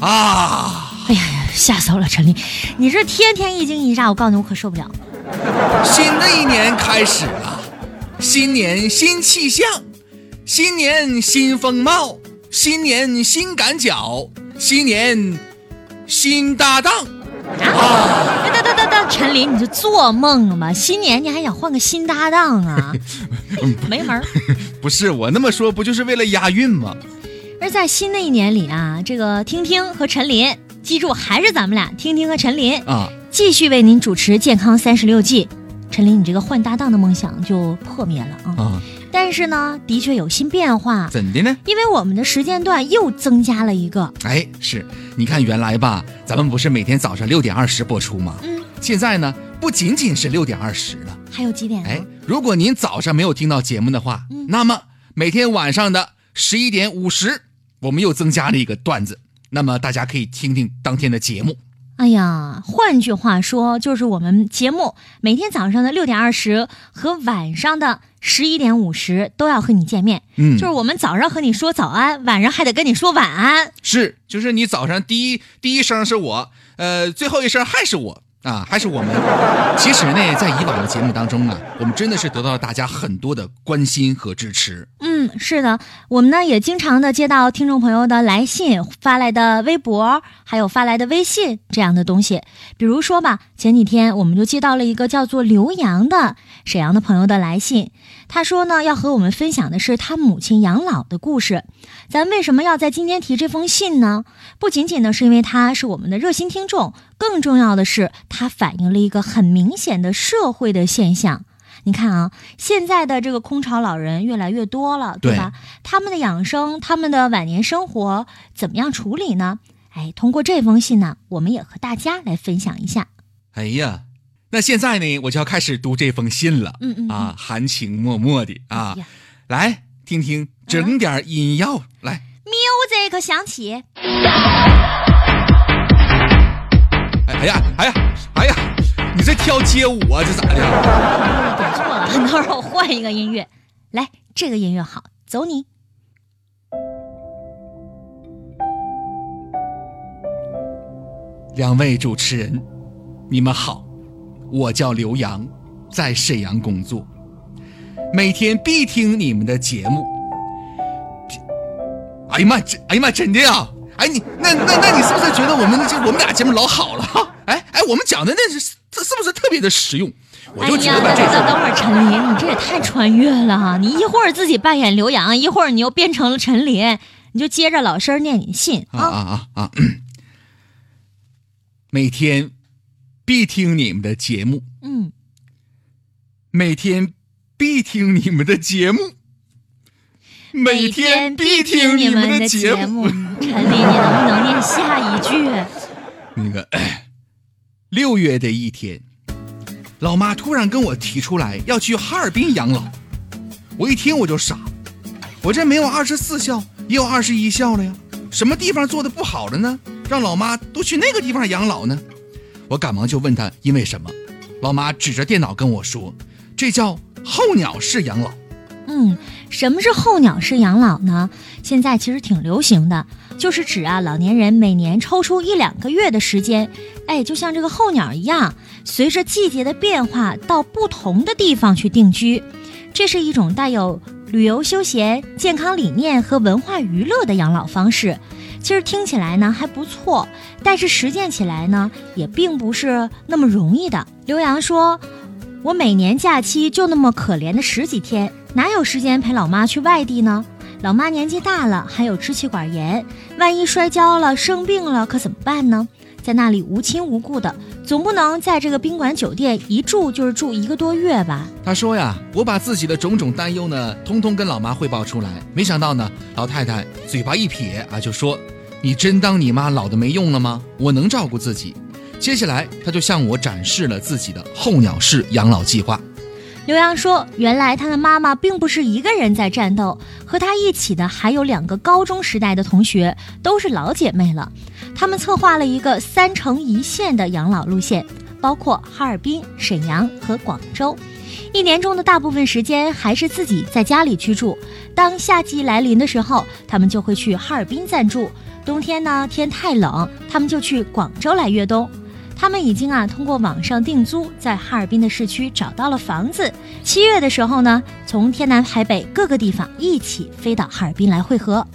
啊！哎呀呀，吓死我了，陈林，你这天天一惊一乍，我告诉你，我可受不了。新的一年开始了，新年新气象，新年新风貌，新年新感脚，新年新搭档。啊！等等等等，陈琳，你就做梦了吗？新年你还想换个新搭档啊？没门儿！不是我那么说，不就是为了押韵吗？而在新的一年里啊，这个听听和陈林，记住还是咱们俩听听和陈林啊，继续为您主持《健康三十六计》。陈林，你这个换搭档的梦想就破灭了啊！啊，但是呢，的确有新变化。怎的呢？因为我们的时间段又增加了一个。哎，是，你看原来吧，咱们不是每天早上六点二十播出吗？嗯。现在呢，不仅仅是六点二十了，还有几点？哎，如果您早上没有听到节目的话，嗯，那么每天晚上的十一点五十，我们又增加了一个段子，那么大家可以听听当天的节目。哎呀，换句话说，就是我们节目每天早上的六点二十和晚上的十一点五十都要和你见面。嗯，就是我们早上和你说早安，晚上还得跟你说晚安。是，就是你早上第一第一声是我，呃，最后一声还是我。啊，还是我们。其实呢，在以往的节目当中呢，我们真的是得到了大家很多的关心和支持。嗯，是的，我们呢也经常的接到听众朋友的来信、发来的微博，还有发来的微信这样的东西。比如说吧，前几天我们就接到了一个叫做刘洋的沈阳的朋友的来信，他说呢要和我们分享的是他母亲养老的故事。咱为什么要在今天提这封信呢？不仅仅呢是因为他是我们的热心听众，更重要的是他反映了一个很明显的社会的现象。你看啊，现在的这个空巢老人越来越多了，对吧？他们的养生，他们的晚年生活怎么样处理呢？哎，通过这封信呢，我们也和大家来分享一下。哎呀，那现在呢，我就要开始读这封信了。嗯嗯啊，含情脉脉的啊，哎来听听，整点音药来。music 响起。哎呀，哎呀，哎呀，你这跳街舞啊？这咋的？等会儿我换一个音乐。来，这个音乐好，走你。两位主持人，你们好，我叫刘洋，在沈阳工作，每天必听你们的节目。哎呀妈，真哎呀妈，真的呀！哎你那那那你是不是觉得我们这我们俩节目老好了？哈？哎哎，我们讲的那是是是不是特别的实用？我就觉得等等会儿，陈琳，你这也太穿越了哈！你一会儿自己扮演刘洋，一会儿你又变成了陈琳，你就接着老师念你信啊啊啊啊！每天必听你们的节目，嗯，每天必听你们的节目，每天必听你们的节目。陈琳，你能不能念下一句？那个六月的一天，老妈突然跟我提出来要去哈尔滨养老，我一听我就傻，我这没有二十四孝，也有二十一孝了呀，什么地方做的不好了呢？让老妈都去那个地方养老呢？我赶忙就问她因为什么，老妈指着电脑跟我说，这叫候鸟式养老。嗯，什么是候鸟式养老呢？现在其实挺流行的，就是指啊，老年人每年抽出一两个月的时间，哎，就像这个候鸟一样，随着季节的变化，到不同的地方去定居。这是一种带有旅游休闲、健康理念和文化娱乐的养老方式。其实听起来呢还不错，但是实践起来呢也并不是那么容易的。刘洋说：“我每年假期就那么可怜的十几天，哪有时间陪老妈去外地呢？老妈年纪大了，还有支气管炎，万一摔跤了、生病了，可怎么办呢？在那里无亲无故的，总不能在这个宾馆酒店一住就是住一个多月吧？”他说呀：“我把自己的种种担忧呢，通通跟老妈汇报出来，没想到呢，老太太嘴巴一撇啊，就说。”你真当你妈老的没用了吗？我能照顾自己。接下来，他就向我展示了自己的候鸟式养老计划。刘洋说：“原来他的妈妈并不是一个人在战斗，和他一起的还有两个高中时代的同学，都是老姐妹了。他们策划了一个三城一线的养老路线，包括哈尔滨、沈阳和广州。一年中的大部分时间还是自己在家里居住。当夏季来临的时候，他们就会去哈尔滨暂住。冬天呢，天太冷，他们就去广州来越冬。他们已经啊通过网上订租，在哈尔滨的市区找到了房子。七月的时候呢，从天南海北各个地方一起飞到哈尔滨来汇合。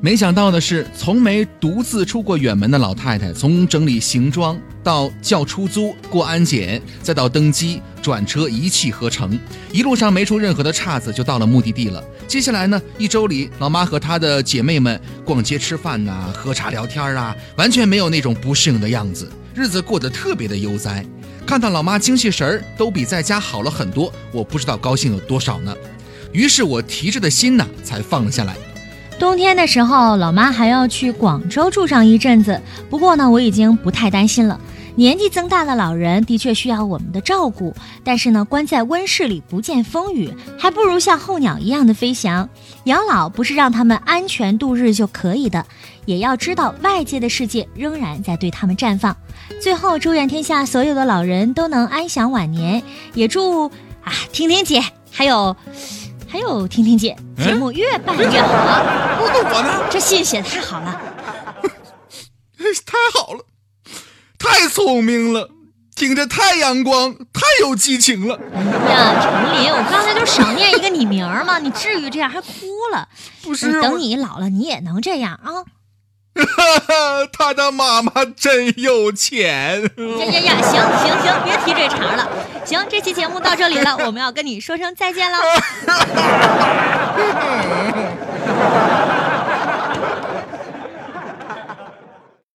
没想到的是，从没独自出过远门的老太太，从整理行装到叫出租、过安检，再到登机、转车，一气呵成，一路上没出任何的岔子，就到了目的地了。接下来呢，一周里，老妈和她的姐妹们逛街、吃饭呐，喝茶聊天啊，完全没有那种不适应的样子，日子过得特别的悠哉。看到老妈精气神儿都比在家好了很多，我不知道高兴有多少呢。于是我提着的心呢，才放了下来。冬天的时候，老妈还要去广州住上一阵子。不过呢，我已经不太担心了。年纪增大的老人的确需要我们的照顾，但是呢，关在温室里不见风雨，还不如像候鸟一样的飞翔。养老不是让他们安全度日就可以的，也要知道外界的世界仍然在对他们绽放。最后，祝愿天下所有的老人都能安享晚年，也祝啊，婷婷姐还有。还有婷婷姐，节目越办越好。我呢？这信写太好了，太好了，太聪明了，听着太阳光，太有激情了。哎呀，陈林，我刚才就少念一个你名儿吗？你至于这样还哭了？不是，等你老了，你也能这样啊。他的妈妈真有钱！呀呀呀，行行行，别提这茬了。行，这期节目到这里了，我们要跟你说声再见了。